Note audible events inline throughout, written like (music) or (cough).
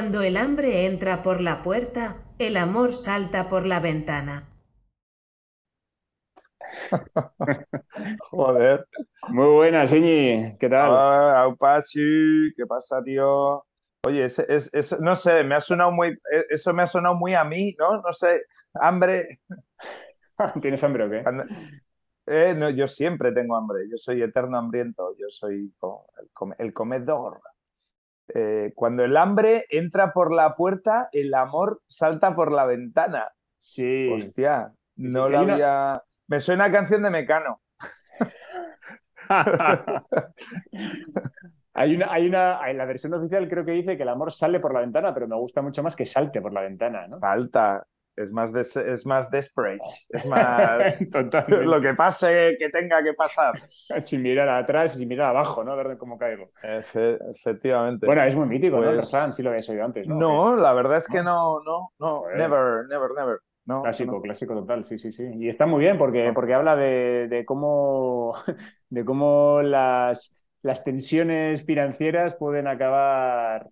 Cuando el hambre entra por la puerta, el amor salta por la ventana. (laughs) Joder. Muy buena, Señi. ¿Qué tal? Ah, Aupachi, ¿qué pasa, tío? Oye, ese- es, es- no sé, me ha sonado muy, eh, eso me ha sonado muy a mí, ¿no? No sé, hambre. (laughs) ¿Tienes hambre o qué? eh, no, yo siempre tengo hambre, yo soy eterno hambriento, yo soy co- el, come- el comedor. Eh, cuando el hambre entra por la puerta, el amor salta por la ventana. Sí. Hostia, no la una- había. Me suena a canción de Mecano. (laughs) Hay una, hay una, en la versión oficial creo que dice que el amor sale por la ventana, pero me gusta mucho más que salte por la ventana, ¿no? Falta, es más, des- es más desperate, (laughs) es más Totalmente. lo que pase que tenga que pasar. (laughs) Sin mirar atrás y sin mirar abajo, ¿no? A ver cómo caigo. Efe- efectivamente. Bueno, es muy mítico, ¿no? El Pues- refrán, sí lo habéis oído antes, ¿no? no, la verdad es que no, no, no, Joder. never, never, never. No, Clásico, no. clásico total, sí, sí, sí. Y está muy bien porque, porque habla de, de cómo, (laughs) de cómo las, las tensiones financieras pueden acabar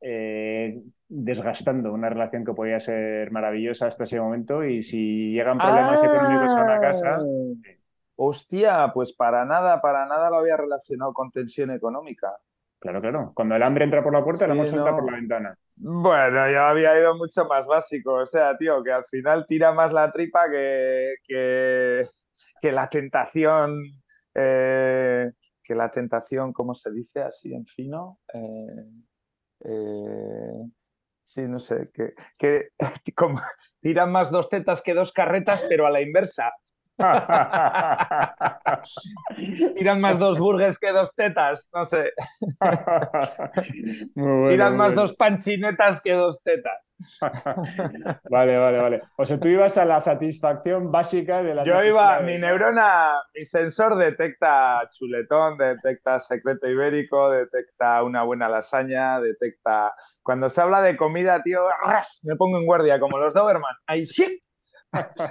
eh, desgastando una relación que podía ser maravillosa hasta ese momento y si llegan problemas económicos a una casa, Ah, Hostia, pues para nada, para nada lo había relacionado con tensión económica. claro, claro, cuando el hambre entra por la puerta, el Sí, amor salta no. por la ventana. Bueno, yo había ido mucho más básico, o sea, tío, que al final tira más la tripa que, que, que la tentación, eh, que la tentación, ¿cómo se dice así en fino? Eh, eh, sí, no sé, que, que (laughs) como, tiran más dos tetas que dos carretas, pero a la inversa. (laughs) Tiran más dos burgers que dos tetas, no sé. (laughs) Muy bueno, Tiran muy más bueno. dos panchinetas que dos tetas. (laughs) Vale, vale, vale. O sea, tú ibas a la satisfacción básica de la Yo iba, de- mi neurona, mi sensor detecta chuletón, detecta secreto ibérico, detecta una buena lasaña, detecta... Cuando se habla de comida, tío, ¡ras! me pongo en guardia, como los Doberman. ¡Ay, shit!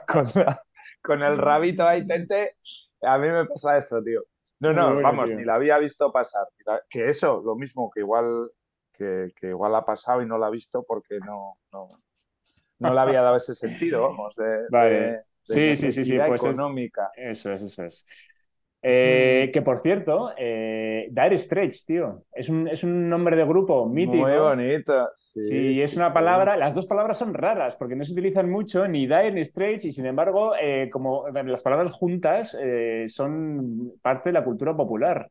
Con, la- con el rabito ahí, tente, a mí me pasa eso, tío. No, no, bueno, vamos, tío. ni la había visto pasar. Que eso, lo mismo, que igual, que, que igual ha pasado y no la ha visto porque no, no, no le había dado ese sentido, vamos, de, (laughs) Vale. de- de Sí, sí, sí, sí, pues es- económica. Eso es, eso es. Eh, que por cierto, eh, Dire Straits, tío, es un, es un nombre de grupo mítico. Muy bonito. Sí, Sí, es una sí. palabra, las dos palabras son raras porque no se utilizan mucho ni Dire ni Straits y sin embargo, eh, como las palabras juntas eh, son parte de la cultura popular.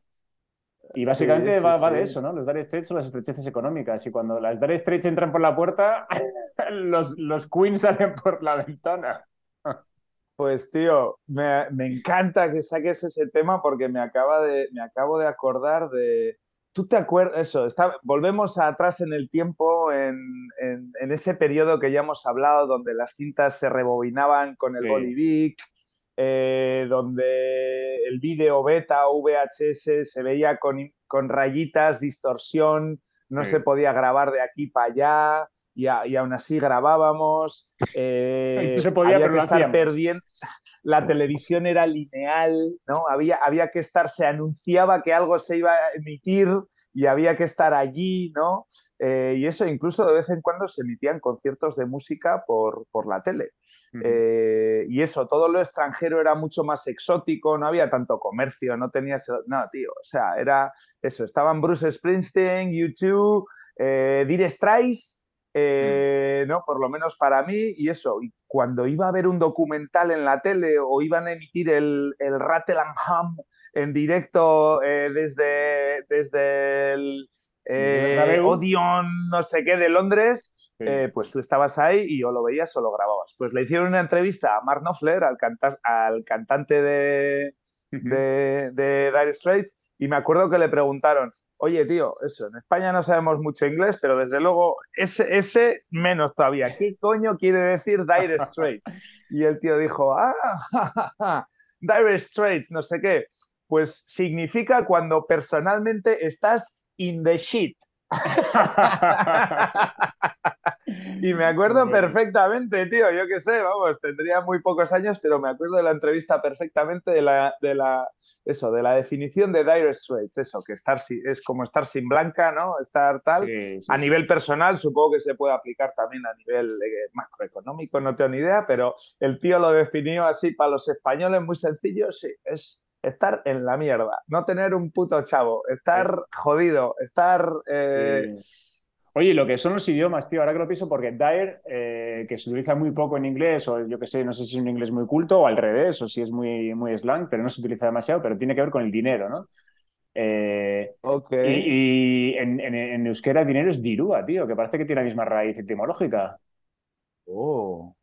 Y básicamente va, de eso, ¿no? Los Dire Straits son las estrecheces económicas y cuando las Dire Straits entran por la puerta, (laughs) los, los Queens salen por la ventana. Pues tío, me, me encanta que saques ese tema porque me acaba de, me acabo de acordar de. ¿Tú te acuerdas? Eso, está, volvemos atrás en el tiempo, en, en- en ese periodo que ya hemos hablado, donde las cintas se rebobinaban con el Sí. Bolivic, eh, donde el vídeo beta o VHS se veía con, con rayitas, distorsión, no Sí. se podía grabar de aquí para allá. Y, a- y aún así grabábamos. (laughs) eh, se podía, había que estar perdiendo. La televisión era lineal, ¿no? Había, había que estar, se anunciaba que algo se iba a emitir y había que estar allí, ¿no? Eh, y eso incluso de vez en cuando se emitían conciertos de música por, por la tele. Eh, y eso, todo lo extranjero era mucho más exótico, no había tanto comercio, no tenías... No, tío, o sea, era eso, estaban Bruce Springsteen, U2, eh, Dire Straits, eh, ¿no? Por lo menos para mí, y eso, y cuando iba a haber un documental en la tele o iban a emitir el, el Rattle and Hum en directo eh, desde, desde el eh. Odeon, no sé qué, de Londres, Sí. eh, pues tú estabas ahí y o lo veías o lo grababas. Pues le hicieron una entrevista a Mark Knopfler, al, canta- al cantante de, de, de Dire Straits, y me acuerdo que le preguntaron, oye, tío, eso, en España no sabemos mucho inglés, pero desde luego ese, ese menos todavía. ¿Qué coño quiere decir Dire Straits? Y el tío dijo, ah, ja, ja, ja, Dire Straits, no sé qué. Pues significa cuando personalmente estás in the shit. (laughs) Y me acuerdo perfectamente, tío, yo qué sé, vamos, tendría muy pocos años, pero me acuerdo de la entrevista perfectamente de la, de la eso, de la definición de Dire Straits, eso, que estar es como estar sin blanca, ¿no? Estar tal. a nivel personal, supongo que se puede aplicar también a nivel eh, macroeconómico, no tengo ni idea, pero el tío lo definió así para los españoles muy sencillo, sí, es estar en la mierda, no tener un puto chavo, estar jodido, estar... Eh, Oye, lo que son los idiomas, tío, ahora que lo pienso, porque Dire, eh, que se utiliza muy poco en inglés, o yo que sé, no sé si es un inglés muy culto o al revés, o si es muy, muy slang, pero no se utiliza demasiado, pero tiene que ver con el dinero, ¿no? Eh, y, en, en, euskera dinero es dirúa, tío, que parece que tiene la misma raíz etimológica. Oh.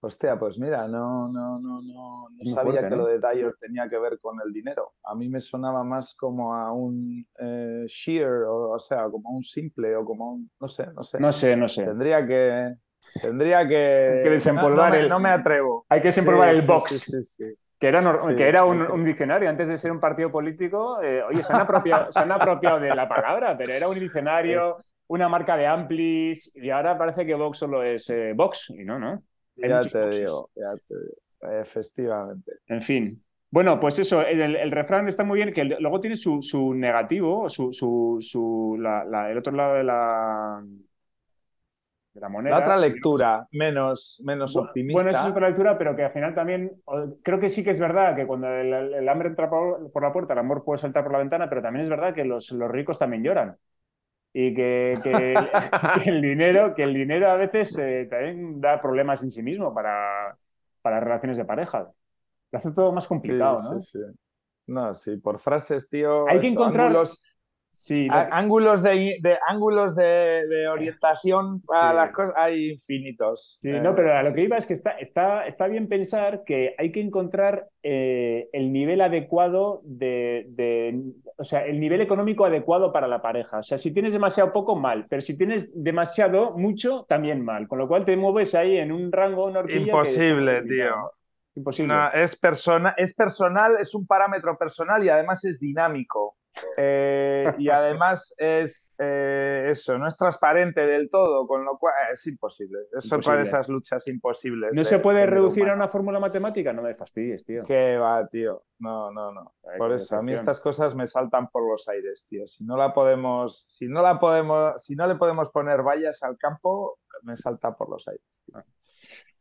Hostia, pues mira, no, no, no, no, no sabía que lo de Dyer tenía que ver con el dinero. A mí me sonaba más como a un eh, shear, o, sea, como a un simple, o como un, no sé, no sé. No sé, no sé. Tendría que, tendría que, que desempolvar no, el. No me atrevo. Hay que desempolvar el box. que era, que era un, diccionario, antes de ser un partido político, eh, oye, se han, apropiado, se han apropiado de la palabra, pero era un diccionario, una marca de amplis, y ahora parece que Vox solo es eh, Vox, y no, ¿no? Ya te digo, ya te digo. Efectivamente. En fin. Bueno, pues eso, el, refrán está muy bien, que luego tiene su, su negativo, su, su, su el otro lado de la, de la moneda. La otra lectura, menos, menos optimista. Bueno, esa es otra lectura, pero que al final también, creo que sí que es verdad que cuando el, hambre entra por, por, la puerta, el amor puede saltar por la ventana, pero también es verdad que los, los ricos también lloran y (laughs) que, el dinero, que el dinero a veces eh, también da problemas en sí mismo para, para relaciones de pareja. Lo hace todo más complicado, ¿no? Sí, sí. No, sí, por frases, tío. Hay que encontrar. Sí, ángulos de, ángulos de, orientación para las cosas hay infinitos. Sí, no, pero a lo que iba es que está, está, está bien pensar que hay que encontrar eh, el nivel adecuado de, o sea, el nivel económico adecuado para la pareja. O sea, si tienes demasiado poco, mal, pero si tienes demasiado mucho, también mal. Con lo cual te mueves ahí en un rango, una Imposible, tío. Imposible. es, persona, es personal, es un parámetro personal y además es dinámico. Eh, y además es eh, eso, no es transparente del todo, con lo cual eh, es imposible. Es otra de esas luchas imposibles. ¿No se puede reducir a una fórmula matemática? No me fastidies, tío. ¿Qué va, tío? No, no, no. por eso, a mí estas cosas me saltan por los aires, tío. Si no la podemos, si no la podemos, si no le podemos poner vallas al campo, me salta por los aires. Ah.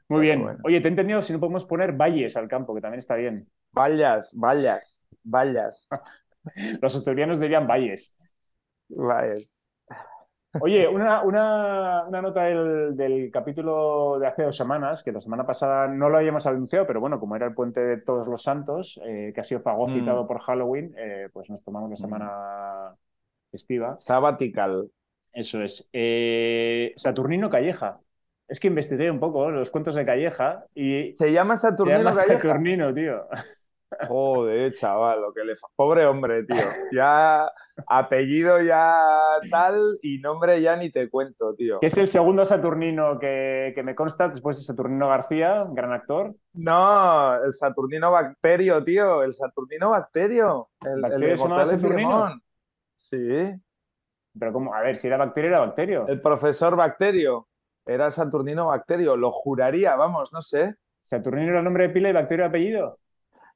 Muy bien. Oye, te he entendido si no podemos poner valles al campo, que también está bien. Vallas, vallas, vallas. (laughs) (laughs) Los asturianos dirían valles. Valles. Oye, (laughs) una, una, nota del, capítulo de hace dos semanas, que la semana pasada no lo habíamos anunciado, pero bueno, como era el puente de todos los santos, eh, que ha sido fagocitado mm. por Halloween, eh, pues nos tomamos la mm. semana festiva. Sabbatical. Eso es. Eh, Saturnino Calleja. Es que investigué un poco los cuentos de Calleja y... Se llama Saturnino se llama Saturnino, tío. Joder, chaval, lo que le... Pobre hombre, tío. Ya apellido ya tal y nombre ya ni te cuento, tío. Que es el segundo Saturnino que, me consta después de Saturnino García, gran actor. No, el Saturnino Bacterio, tío. El Saturnino Bacterio. El, ¿Bacterio se Saturnino? Sí. Pero como, a ver, si era Bacterio, era Bacterio. El profesor Bacterio. Era Saturnino Bacterio. Lo juraría, vamos, no sé. ¿Saturnino era el nombre de pila y Bacterio apellido?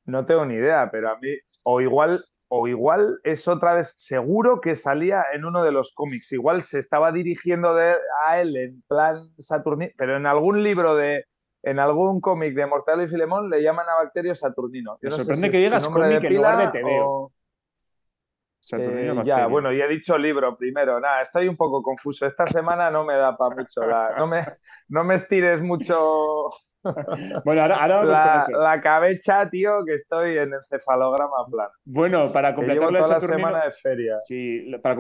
No tengo ni idea, pero a mí, o igual, o igual es otra vez, seguro que salía en uno de los cómics, igual se estaba dirigiendo a él en plan Saturnino, pero en algún libro de, en algún cómic de Mortal y Filemón le llaman a Bacterio Saturnino. Me sorprende que digas cómic en lugar de eh, ya, bueno, y he dicho libro primero. Nada, estoy un poco confuso. Esta semana no me da para mucho. no, me, no me estires mucho (laughs) bueno, ahora, la, la, cabeza, tío, que estoy en el cefalograma plano. Bueno, para completar la semana de feria. Sí, para,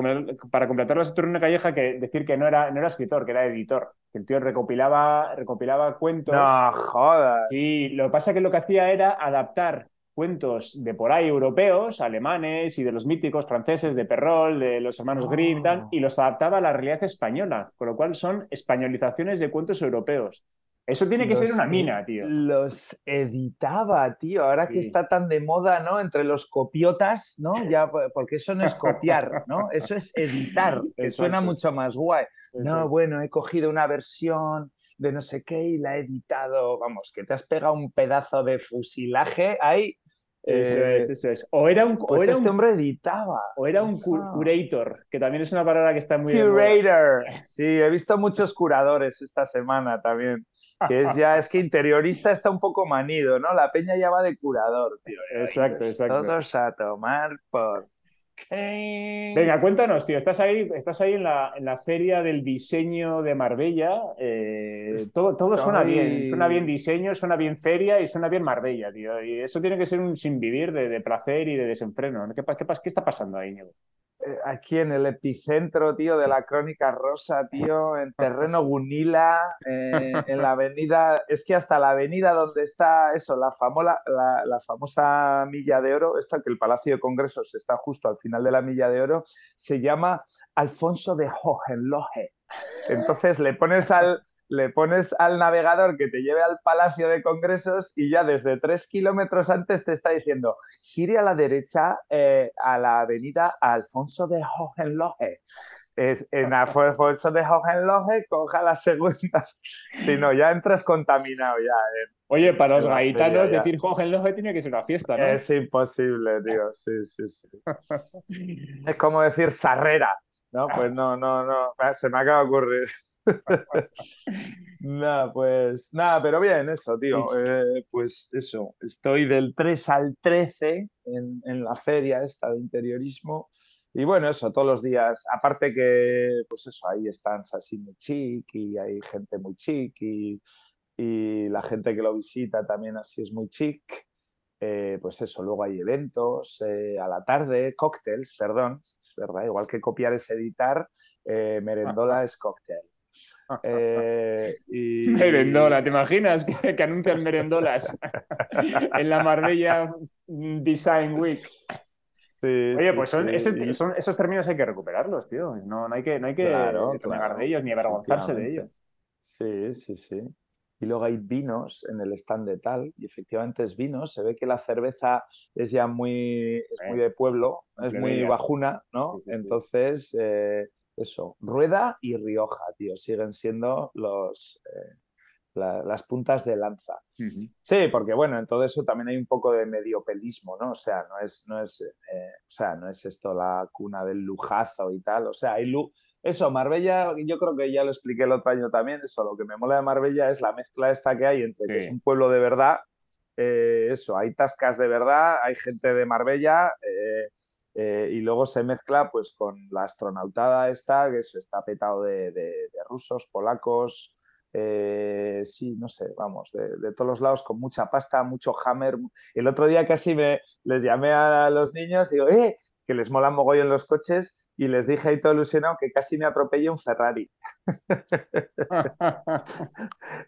para completar la Saturnino Calleja, que decir que no era, no era escritor, que era editor. Que el tío recopilaba, recopilaba cuentos. No, jodas. Sí, lo que pasa es que lo que hacía era adaptar cuentos de por ahí europeos, alemanes y de los míticos franceses de Perrol, de los hermanos Grimm y tal, y los adaptaba a la realidad española, con lo cual son españolizaciones de cuentos europeos. Eso tiene que ser una e- mina, tío. Los editaba, tío. Ahora que está tan de moda, ¿no? Entre los copiotas, ¿no? Ya, po- porque eso no es copiar, ¿no? Eso es editar, (laughs) que suena mucho más guay. No, bueno, he cogido una versión de no sé qué y la he editado. Vamos, que te has pegado un pedazo de fusilaje ahí. Eso eh, es, eso es. O era un, o Pues era este un, hombre editaba. o era un Ah. curator, que también es una palabra que está muy. Curator. (laughs) Sí, he visto muchos curadores esta semana también. Que es ya, es que interiorista está un poco manido, ¿no? La peña ya va de curador, tío. Exacto, Pues exacto. Todos a tomar por. qué. Venga, cuéntanos, tío. Estás ahí, estás ahí en la, en la feria del diseño de Marbella. eh, todo, todo suena bien. Suena bien diseño, suena bien feria y suena bien Marbella, tío. Y eso tiene que ser un sin vivir de, de placer y de desenfreno. ¿no? ¿Qué, qué, qué está pasando ahí, Íñigo? Eh, Aquí en el epicentro, tío, de la crónica rosa, tío, en (laughs) terreno Gunila, eh, en la avenida, es que hasta la avenida donde está eso, la, famola- la, la famosa Milla de Oro, esta que el Palacio de Congresos está justo al final de la Milla de Oro, se llama Alfonso de Hohenlohe. Entonces le pones al, le pones al navegador que te lleve al Palacio de Congresos y ya desde tres kilómetros antes te está diciendo gire a la derecha eh, a la avenida Alfonso de Hohenlohe. Es- en Alfonso de Hohenlohe coja la segunda. (laughs) Si no, ya entras contaminado ya. eh. Oye, para los gaitanos, decir Hohenlohe tiene que ser una fiesta, ¿no? Es imposible, tío. (laughs) Sí, sí, sí. Es como decir Sarrera. No, pues no, no, no. Ah, Se me acaba de ocurrir. Nada, pues nada, pero bien, eso, tío. Eh, pues eso, estoy del 3 al 13 en, en la feria esta de interiorismo. Y bueno, eso, todos los días. Aparte que, pues eso, hay stands así muy chic y hay gente muy chic y, y la gente que lo visita también así es muy chic. Eh, pues eso, luego hay eventos eh, a la tarde, cócteles, perdón, es verdad, igual que copiar es editar, eh, merendola es cóctel. Eh, (laughs) y... Merendola, ¿te imaginas que, que anuncian merendolas (laughs) en la Marbella Design Week? Sí, Oye, sí, pues son, sí, ese- y- son- esos términos hay que recuperarlos, tío. No, no hay que, no hay que Claro, de ellos ni avergonzarse de ellos. Sí, sí, sí. Y luego hay vinos en el stand de tal, y efectivamente es vino. Se ve que la cerveza es ya muy, es muy de pueblo, es muy bajuna, ¿no? Entonces, eh, eso, Rueda y Rioja, tío, siguen siendo los, eh, la- las puntas de lanza. Sí, porque bueno, en todo eso también hay un poco de mediopelismo, ¿no? O sea, no es, no es, eh, o sea, no es esto la cuna del lujazo y tal. O sea, hay lu- eso, Marbella, yo creo que ya lo expliqué el otro año también, eso, lo que me mola de Marbella es la mezcla esta que hay entre que es un pueblo de verdad, eh, eso, hay tascas de verdad, hay gente de Marbella, eh, eh, y luego se mezcla pues con la astronautada esta, que está petado de, de- rusos, polacos, eh, sí, no sé, vamos, de, de todos los lados con mucha pasta, mucho hammer. El otro día casi me les llamé a los niños, digo, ¡eh! Que les molan mogollón los coches y les dije ahí todo ilusionado que casi me atropellé un Ferrari. (laughs)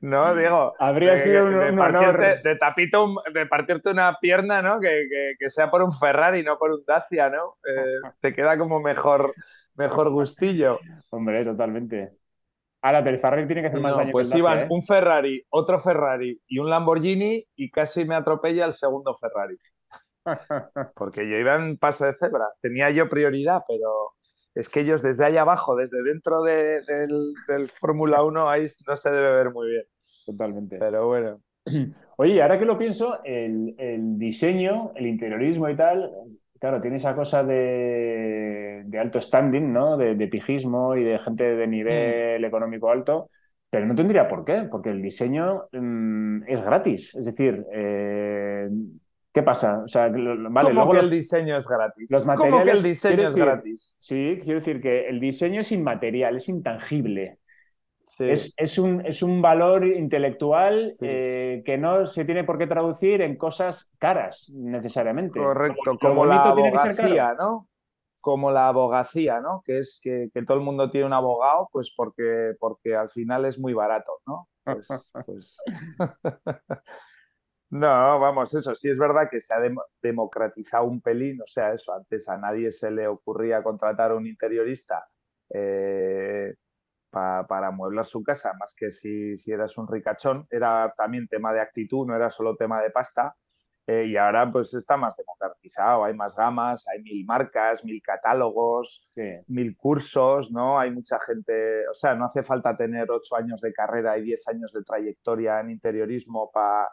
No, Diego. Habría de- sido un, de un partirte, de, tapito un- de partirte una pierna, ¿no? Que, que- que sea por un Ferrari, no por un Dacia, ¿no? Eh, (laughs) te queda como mejor, mejor gustillo. Hombre, totalmente. Ahora, pero el Ferrari tiene que hacer más No, daño pues que el Dacia, iban ¿eh? un Ferrari, otro Ferrari y un Lamborghini y casi me atropella el segundo Ferrari. (laughs) Porque yo iba en paso de cebra. Tenía yo prioridad, pero es que ellos desde ahí abajo, desde dentro de- del, del Fórmula 1, ahí no se debe ver muy bien. Totalmente. Pero bueno. (clears throat) Oye, ahora que lo pienso, el, el diseño, el interiorismo y tal, claro, tiene esa cosa de, de alto standing, ¿no? De, de pijismo y de gente de nivel económico alto, pero no tendría por qué, porque el diseño mm, es gratis. Es decir, eh, ¿qué pasa? O sea, lo- vale, ¿Cómo luego que los, el diseño es gratis? los ¿Cómo que el diseño es decir, gratis? Sí, quiero decir que el diseño es inmaterial, es intangible. Sí. Es, es un, es un valor intelectual Sí. eh, que no se tiene por qué traducir en cosas caras necesariamente. Correcto, como la abogacía, ¿no? Como la abogacía, ¿no? Que es que, que todo el mundo tiene un abogado, pues porque, porque al final es muy barato, ¿no? Pues, (laughs) pues- (laughs) No, vamos, eso sí es verdad que se ha dem- democratizado un pelín, o sea, eso, antes a nadie se le ocurría contratar a un interiorista eh, para amueblar su casa, más que si, si eras un ricachón, era también tema de actitud, no era solo tema de pasta. Eh, y ahora pues está más democratizado, hay más gamas, hay mil marcas, mil catálogos, mil cursos, ¿no? Hay mucha gente, o sea, no hace falta tener ocho años de carrera y diez años de trayectoria en interiorismo para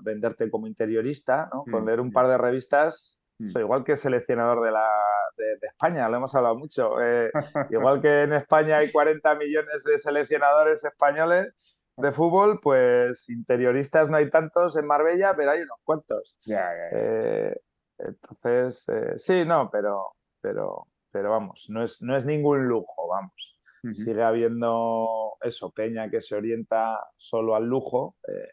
venderte como interiorista, ¿no? Con mm, leer un mm. par de revistas, mm. soy igual que seleccionador de, la, de, España, lo hemos hablado mucho. Eh, (laughs) igual que en España hay 40 millones de seleccionadores españoles, de fútbol, pues interioristas no hay tantos en Marbella, pero hay unos cuantos. Eh, entonces, eh, sí, no, pero, pero, pero vamos, no es, no es ningún lujo, vamos. Sigue habiendo eso, Peña que se orienta solo al lujo. Eh.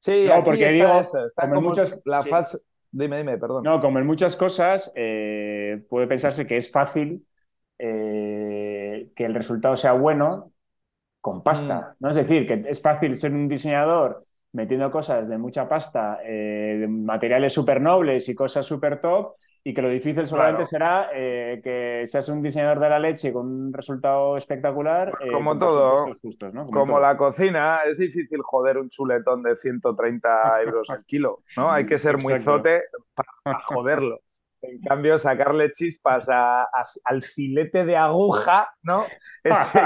Sí, porque digo, está como muchas, la falsa... Dime, dime, perdón. No, como en muchas cosas, puede pensarse que es fácil que el resultado sea bueno con pasta. Mm. ¿no? Es decir, que es fácil ser un diseñador metiendo cosas de mucha pasta, eh, de materiales súper nobles y cosas súper top, y que lo difícil solamente será eh, que seas un diseñador de la leche con un resultado espectacular. Eh, como todo, como, la cocina, es difícil joder un chuletón de 130 (laughs) euros al kilo, ¿no? Hay que ser muy zote para joderlo. En cambio, sacarle chispas al filete de aguja, ¿no? (laughs) Ese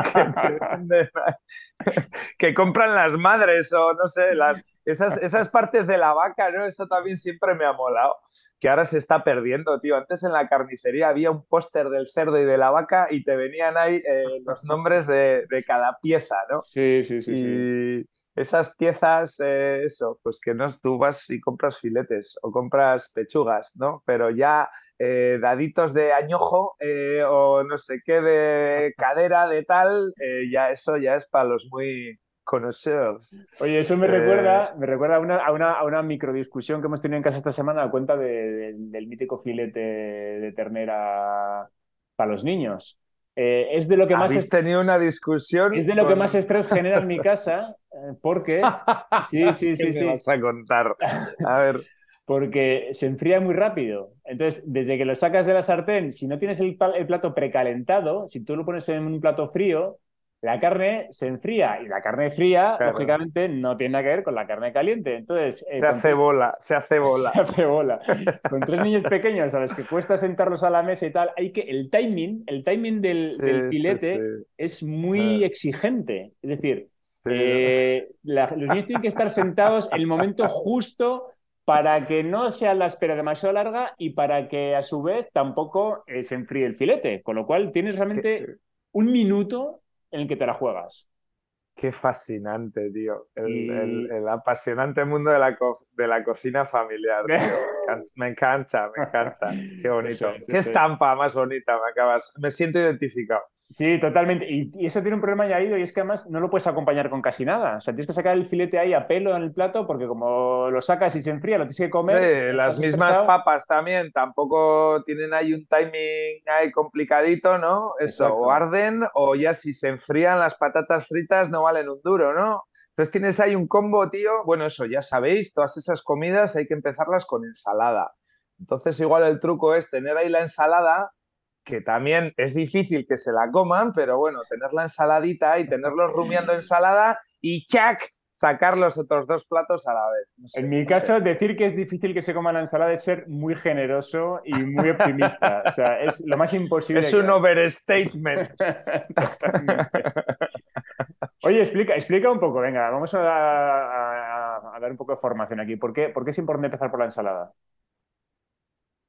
que, compran las madres o no sé, las, esas, esas partes de la vaca, ¿no? Eso también siempre me ha molado, que ahora se está perdiendo, tío. Antes en la carnicería había un póster del cerdo y de la vaca y te venían ahí eh, (laughs) los nombres de, cada pieza, ¿no? Sí, sí, sí. sí esas piezas, eh, eso, pues que no, tú vas y compras filetes o compras pechugas, ¿no? Pero ya eh, daditos de añojo eh, o no sé qué de (laughs) cadera, de tal, ya eso ya es para los muy conocidos. Oye, eso me recuerda, me recuerda a una, a, una, a una microdiscusión que hemos tenido en casa esta semana a cuenta del mítico filete de ternera para los niños. Eh, es de lo que más. tenido una discusión. Es de lo que más estrés genera en mi (laughs) casa, eh, porque. (laughs) Sí, sí, sí. sí. vas a contar? A ver. (laughs) porque se enfría muy rápido. Entonces, desde que lo sacas de la sartén, si no tienes el, el plato precalentado, si tú lo pones en un plato frío, la carne se enfría y la carne fría, lógicamente, no tiene nada que ver con la carne caliente. Entonces, eh, se hace bola, se hace (laughs) bola. Se hace bola. con tres niños pequeños a los que cuesta sentarlos a la mesa y tal, hay que el timing, el timing del, filete es muy exigente. Es decir, eh, los niños tienen que estar sentados en el momento justo para que no sea la espera demasiado larga y para que a su vez tampoco eh, se enfríe el filete. Con lo cual tienes realmente un minuto en el que te la juegas. Qué fascinante, tío. El, apasionante mundo de la, de la cocina familiar. (laughs) Me encanta, me encanta. Qué (laughs) bonito. Qué estampa más bonita me acabas. Me siento identificado. Sí, totalmente. Y, eso tiene un problema añadido y es que además no lo puedes acompañar con casi nada. O sea, tienes que sacar el filete ahí a pelo en el plato porque como lo sacas y se enfría, lo tienes que comer. Sí, las mismas papas también tampoco tienen ahí un timing ahí complicadito, ¿no? Eso, o arden o ya si se enfrían las patatas fritas no valen un duro, ¿no? Entonces tienes ahí un combo, tío. Bueno, eso ya sabéis, todas esas comidas hay que empezarlas con ensalada. Entonces igual el truco es tener ahí la ensalada que también es difícil que se la coman, pero bueno, tener la ensaladita y tenerlos rumiando (laughs) ensalada y ¡chac! sacar los otros dos platos a la vez. en mi caso, decir que es difícil que se coman la ensalada es ser muy generoso y muy optimista. o sea, es lo más imposible. Es un overstatement. (laughs) Oye, explica, explica un poco, venga, vamos a, dar un poco de formación aquí. ¿Por qué, ¿Por qué es importante empezar por la ensalada?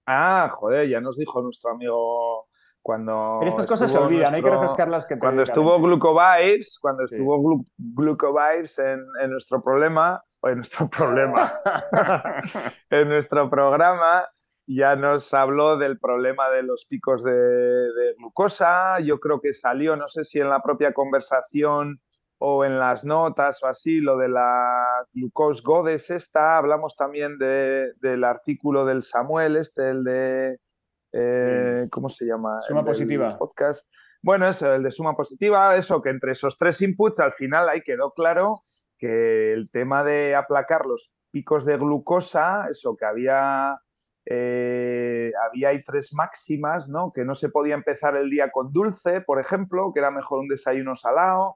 Ah, joder, ya nos dijo nuestro amigo cuando. Pero estas cosas se olvidan, hay que refrescarlas que Cuando estuvo Glucovibes, cuando estuvo Glucovibes en, en, nuestro problema, o en nuestro problema, (laughs) en nuestro programa, ya nos habló del problema de los picos de, de, glucosa. Yo creo que salió, no sé si en la propia conversación o en las notas o así, lo de la glucose godes esta, hablamos también del artículo del Samuel, este, el de, eh, ¿cómo se llama? Suma positiva. Podcast. Bueno, eso, el de suma positiva, eso, que entre esos tres inputs al final ahí quedó claro que el tema de aplacar los picos de glucosa, eso, que había, eh, había hay tres máximas, ¿no? Que no se podía empezar el día con dulce, por ejemplo, que era mejor un desayuno salado,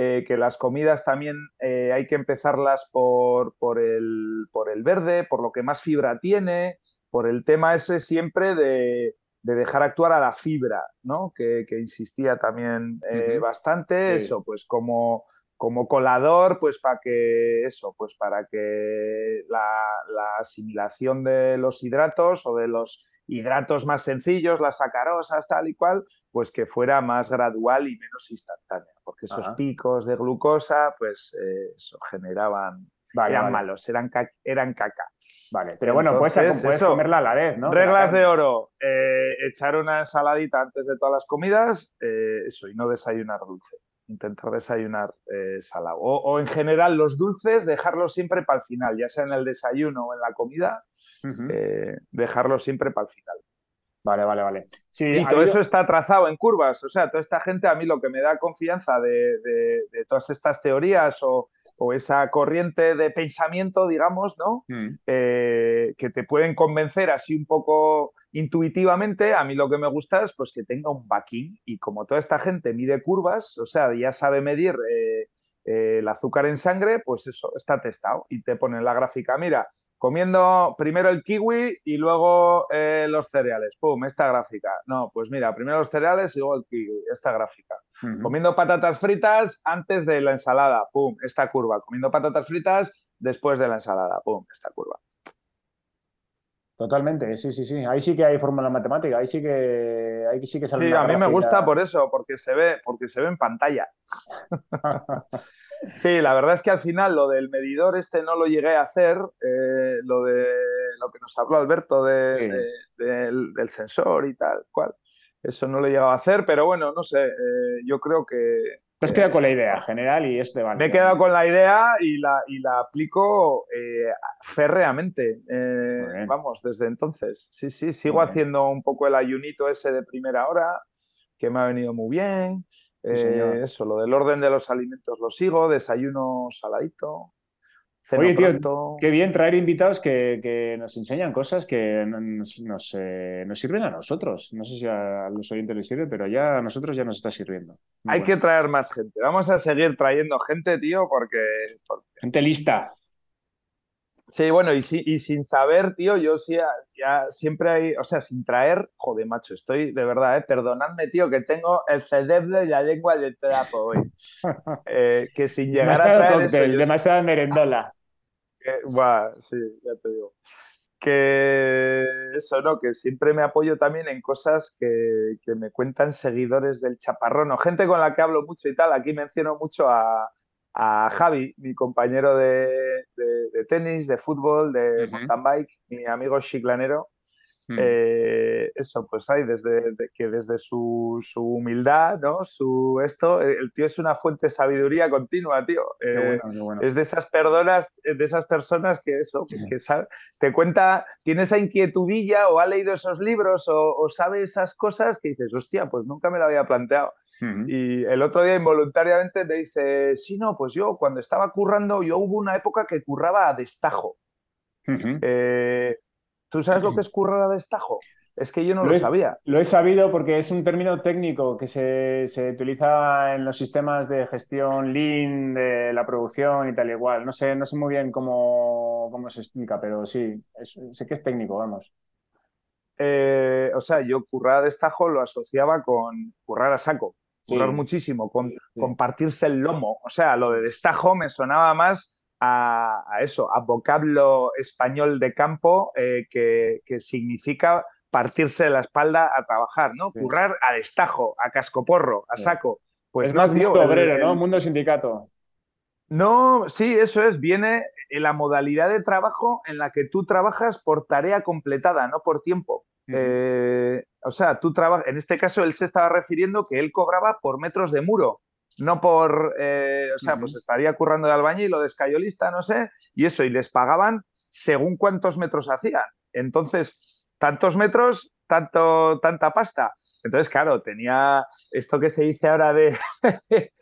eh, que las comidas también eh, hay que empezarlas por, por, el, por el verde, por lo que más fibra tiene, por el tema ese siempre de, de dejar actuar a la fibra, ¿no? Que, que insistía también bastante, eso, pues como como colador, pues para que eso, pues para que la, asimilación de los hidratos o de los hidratos más sencillos, las sacarosas, tal y cual, pues que fuera más gradual y menos instantánea, porque esos picos de glucosa, pues eh, eso generaban eran malos, eran, eran caca. Vale, pero bueno, puedes, puedes comerla a la vez, ¿no? Reglas de oro, eh, echar una ensaladita antes de todas las comidas, eh, eso, y no desayunar dulce intentar desayunar eh, salado. O, en general los dulces, dejarlos siempre para el final, ya sea en el desayuno o en la comida, eh, dejarlos siempre para el final. Vale, vale, vale. y todo eso está trazado en curvas. O sea, toda esta gente, a mí lo que me da confianza de, todas estas teorías o, esa corriente de pensamiento, digamos, ¿no? Mm. Eh, que te pueden convencer así un poco intuitivamente, a mí lo que me gusta es pues, que tenga un backing y como toda esta gente mide curvas, o sea, ya sabe medir eh, eh, el azúcar en sangre, pues eso está testado y te pone la gráfica, mira, comiendo primero el kiwi y luego eh, los cereales, pum, esta gráfica. No, pues mira, primero los cereales y luego el kiwi, esta gráfica. Comiendo patatas fritas antes de la ensalada, pum, esta curva. Comiendo patatas fritas después de la ensalada, pum, esta curva. Totalmente, sí, sí, sí. Ahí sí que hay fórmula matemática, ahí sí que, ahí sí que sale Sí, a mí me gusta por eso, porque se ve, porque se ve en pantalla. (laughs) sí, la verdad es que al final lo del medidor este no lo llegué a hacer, eh, lo de lo que nos habló Alberto de, del, sensor y tal, cual. Eso no lo he llegado a hacer, pero bueno, no sé, eh, yo creo que, te has quedado con la idea general y este vale. Me he quedado con la idea y la, y la aplico eh, férreamente. Eh, vamos, desde entonces. Sí, sí, sigo haciendo un poco el ayunito ese de primera hora, que me ha venido muy bien. Eh, eso, lo del orden de los alimentos lo sigo, desayuno saladito. Oye, tío, qué bien traer invitados que, nos enseñan cosas que nos, eh, nos, sirven a nosotros. No sé si a los oyentes les sirve, pero ya a nosotros ya nos está sirviendo. Hay que traer más gente. Vamos a seguir trayendo gente, tío, porque... Gente lista. Sí, bueno, y, y, sin saber, tío, yo sí, ya siempre hay, o sea, sin traer, joder, macho, estoy de verdad, eh, perdonadme, tío, que tengo el cerebro y la lengua de trapo hoy. (laughs) Eh, que sin llegar a traer eso, demasiada merendola sí, ya te digo. Que eso, ¿no? Que siempre me apoyo también en cosas que, me cuentan seguidores del chaparrón o gente con la que hablo mucho y tal. Aquí menciono mucho a, Javi, mi compañero de, tenis, de fútbol, de mountain bike, mi amigo chiclanero, Mm. Eh, eso, pues hay desde que desde su, humildad, ¿no? Su esto, eh, el tío es una fuente de sabiduría continua, tío. Eh, es de esas perdonas, de esas personas que eso, que, te cuenta, tiene esa inquietudilla o ha leído esos libros o, sabe esas cosas que dices, hostia, pues nunca me lo había planteado. Y el otro día involuntariamente me dice, sí, no, pues yo cuando estaba currando, yo hubo una época que curraba a destajo. ¿Tú sabes lo que es currar a destajo? Es que yo no lo, sabía. Lo he sabido porque es un término técnico que se, utiliza en los sistemas de gestión lean, de la producción y tal y igual. No sé, no sé muy bien cómo, cómo se explica, pero sí, sé que es técnico, vamos. Eh, o sea, yo currar a destajo lo asociaba con currar a saco, currar muchísimo, con compartirse el lomo. O sea, lo de destajo me sonaba más a, eso, a vocablo español de campo eh, que, significa partirse la espalda a trabajar, ¿no? Currar a destajo, a cascoporro, a saco. Pues es más mundo obrero, ¿no? Mundo sindicato. No, sí, eso es. Viene en la modalidad de trabajo en la que tú trabajas por tarea completada, no por tiempo. Eh, o sea, tú trabajas, en este caso él se estaba refiriendo que él cobraba por metros de muro no por, eh, o sea, pues estaría currando de albañil o de escayolista, no sé, y eso, y les pagaban según cuántos metros hacían. Entonces, tantos metros, tanto, tanta pasta. Entonces, claro, tenía esto que se dice ahora de, (laughs)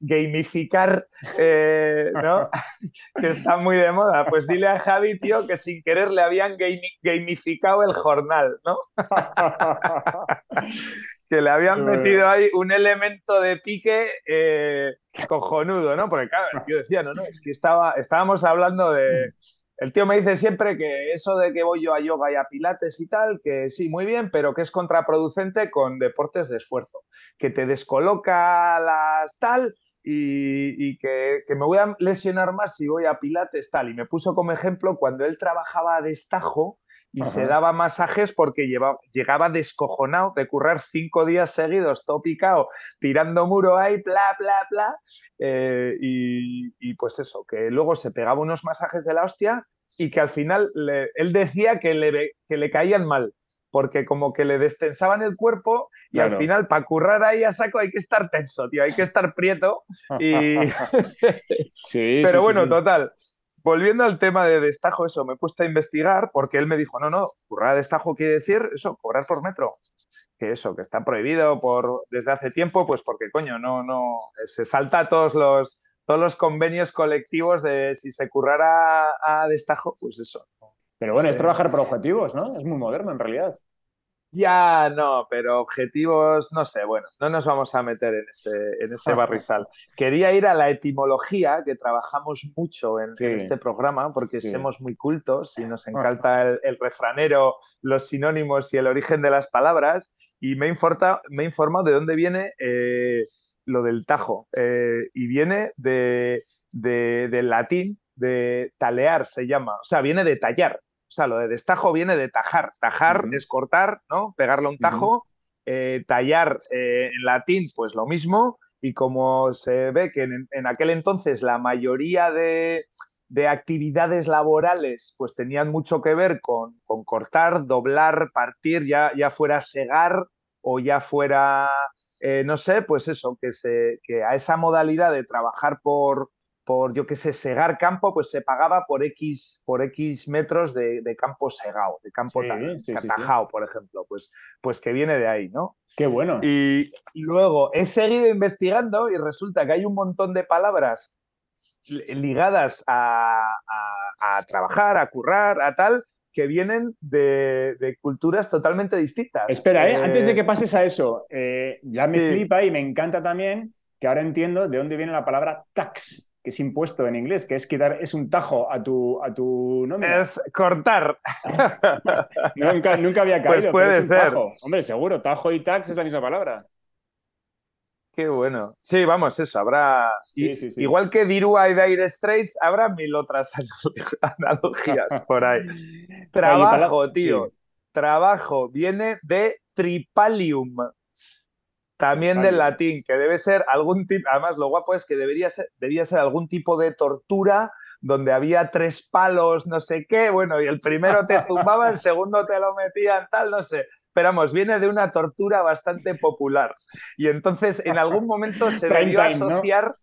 gamificar, eh, ¿no? (laughs) que está muy de moda. Pues dile a Javi, tío, que sin querer le habían gamificado el jornal, ¿no? (laughs) que le habían metido ahí un elemento de pique eh, cojonudo, ¿no? Porque claro, el tío decía, no, no, es que estaba, estábamos hablando de el tío me dice siempre que eso de que voy yo a yoga y a pilates y tal, que sí, muy bien, pero que es contraproducente con deportes de esfuerzo, que te descoloca las tal y, que, me voy a lesionar más si voy a pilates tal. Y me puso como ejemplo cuando él trabajaba de estajo y se daba masajes porque llegaba descojonado de currar cinco días seguidos, todo picado, tirando muro ahí, bla, bla, bla. Eh, y, pues eso, que luego se pegaba unos masajes de la hostia y que al final él decía que le, que le caían mal, porque como que le destensaban el cuerpo y al final para currar ahí a saco hay que estar tenso, tío, hay que estar prieto. Y... (laughs) (laughs) sí, Pero bueno, total volviendo al tema de destajo, eso, me he puesto a investigar porque él me dijo, no, no, currar destajo quiere decir eso, cobrar por metro. Que eso, que está prohibido por desde hace tiempo, pues porque coño, no, no, se salta todos los, todos los convenios colectivos de si se currara a destajo, pues eso. Pero bueno, es trabajar por objetivos, ¿no? Es muy moderno en realidad. Ya no, pero objetivos, no sé, bueno, no nos vamos a meter en ese, en ese barrizal. Quería ir a la etimología, que trabajamos mucho en, este programa, porque somos muy cultos y nos encanta el, refranero, los sinónimos y el origen de las palabras, y me, importa, me he informado de dónde viene eh, lo del tajo, eh, y viene de, del latín, de talear se llama, o sea, viene de tallar. O sea, lo de destajo viene de tajar. Tajar es cortar, ¿no? Pegarle un tajo. Eh, tallar eh, en latín, pues lo mismo. Y como se ve que en, aquel entonces la mayoría de, actividades laborales pues tenían mucho que ver con, cortar, doblar, partir, ya, ya fuera segar o ya fuera, eh, no sé, pues eso, que, se, que a esa modalidad de trabajar por, por, yo qué sé, segar campo, pues se pagaba por X, por X metros de, campo segado, de campo catajado, por ejemplo, pues, pues que viene de ahí, ¿no? Qué bueno. Y, luego he seguido investigando y resulta que hay un montón de palabras ligadas a, trabajar, a currar, a tal, que vienen de, culturas totalmente distintas. Espera, ¿eh? antes de que pases a eso, eh, ya me flipa y me encanta también que ahora entiendo de dónde viene la palabra tax que es impuesto en inglés, que es quitar, es un tajo a tu, a tu nómina. Es cortar. (laughs) nunca, nunca, había pues caído. Pues puede ser. Hombre, seguro, tajo y tax es la misma palabra. Qué bueno. Sí, vamos, eso, habrá. Igual que Dirua y Dire Straits, habrá mil otras (laughs) analogías por ahí. (laughs) Trabajo, tío. Trabajo viene de tripalium, también del latín, que debe ser algún tipo, además lo guapo es que debería ser, debía ser algún tipo de tortura donde había tres palos, no sé qué, bueno, y el primero te (laughs) zumbaba, el segundo te lo metían, tal, no sé. Pero vamos, viene de una tortura bastante popular. Y entonces en algún momento se debió asociar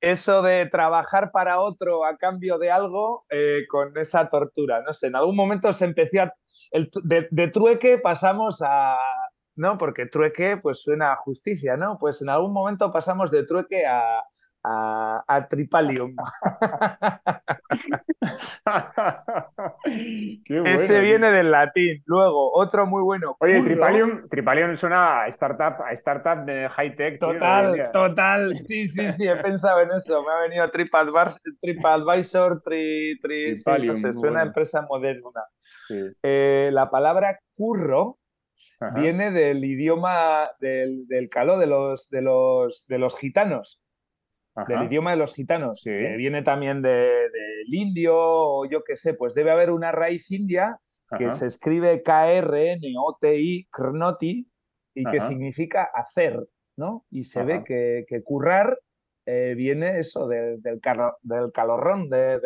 eso de trabajar para otro a cambio de algo eh, con esa tortura. No sé, en algún momento se empezó a... de trueque pasamos a, ¿no? Porque trueque pues suena a justicia, ¿no? Pues en algún momento pasamos de trueque a, a, tripalium. (laughs) (laughs) Ese viene del latín. Luego, otro muy bueno. Oye, Tripalium, Tripalium suena a startup, a startup de high tech. Total, total. Sí, sí, sí, he pensado en eso. Me ha venido TripAdvisor, tri, tri, suena a empresa moderna. Eh, la palabra curro viene del idioma del, del caló de los, de los, de los gitanos. Del idioma de los gitanos, que viene también del indio, o yo qué sé, pues debe haber una raíz india que se escribe K-R-N-O-T-I, Krnoti, y que significa hacer, ¿no? Y se ve que, que currar eh, viene eso del, del, del calorrón del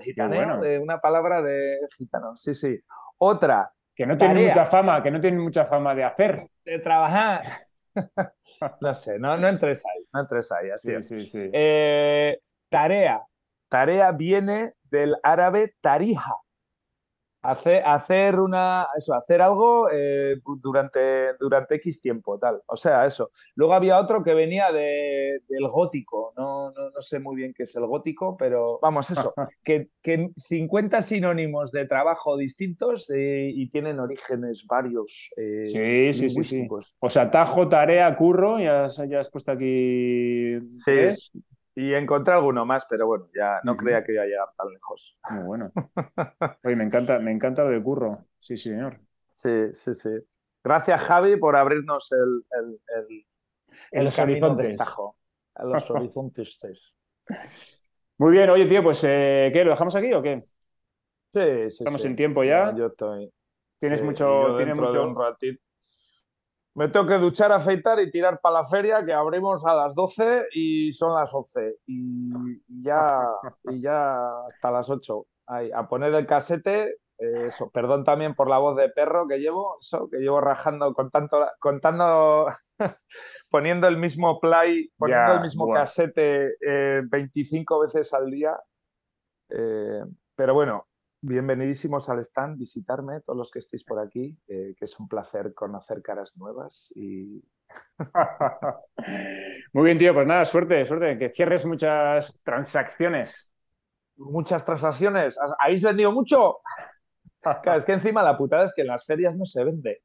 gitaneo, de una palabra de gitano. Sí, sí. Otra, que no tienen mucha fama, que no tienen mucha fama de hacer. De trabajar. (laughs) no sé, no, no entres ahí, no entres ahí, así eh, tarea. Tarea viene del árabe tarija. Hacer, hacer una, eso, hacer algo eh, durante, durante X tiempo, tal. O sea, eso. Luego había otro que venía de, del gótico. No, no, no, sé muy bien qué es el gótico, pero vamos, eso. (laughs) que, que 50 sinónimos de trabajo distintos eh, y tienen orígenes varios. Eh, sí, sí, sí, sí. O sea, tajo, tarea, curro, ya has, ya has puesto aquí. Sí. Y encontré alguno más, pero bueno, ya no creía que iba a llegar tan lejos. Muy bueno. (laughs) Oye, me encanta, me encanta lo de curro. Sí, señor. Sí, sí, sí. Gracias, Javi, por abrirnos el, el, el, los horizontes. a los horizontes. Muy bien, oye, tío, pues eh, ¿qué? ¿Lo dejamos aquí o qué? Sí, sí. Estamos en tiempo ya. Yo estoy. Tienes mucho. Tienes mucho... un ratito me tengo que duchar, afeitar y tirar para la feria, que abrimos a las 12 y son las 11. Y ya, y ya hasta las 8. a poner el casete, eh, eso, perdón también por la voz de perro que llevo, eso, que llevo rajando, contando, contando (laughs) poniendo el mismo play, poniendo el mismo casete 25 eh, veces al día. Eh, pero bueno, Bienvenidísimos al stand, visitarme, todos los que estéis por aquí, que es un placer conocer caras nuevas y... (laughs) Muy bien, tío, pues nada, suerte, suerte, que cierres muchas transacciones. Muchas transacciones. ¿Habéis vendido mucho? Claro, es que encima la putada es que en las ferias no se vende.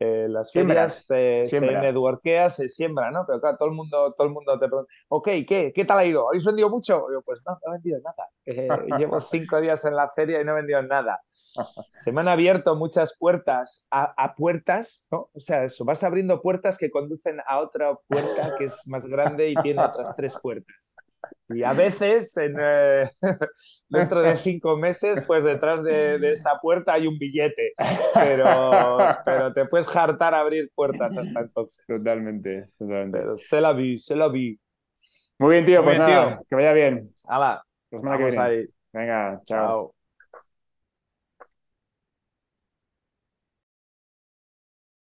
Eh, las ferias se, se networkea, se siembra, ¿no? Pero claro, todo el mundo, todo el mundo te pregunta, ok, ¿qué? ¿Qué tal ha ido? ¿Habéis vendido mucho? yo, pues no, no he vendido nada. Eh, llevo (laughs) cinco días en la feria y no he vendido nada. (laughs) Se me han abierto muchas puertas a, a, puertas, ¿no? O sea, eso, vas abriendo puertas que conducen a otra puerta que es más grande y tiene otras tres puertas. Y a veces, eh, (laughs) dentro de cinco meses, pues detrás de, esa puerta hay un billete, pero, pero te puedes hartar a abrir puertas hasta entonces. Totalmente, totalmente. Pero se la vi, se la vi. Muy bien, tío, pues nada, que vaya bien. Hala, la semana que viene. Ahí. Venga, chao.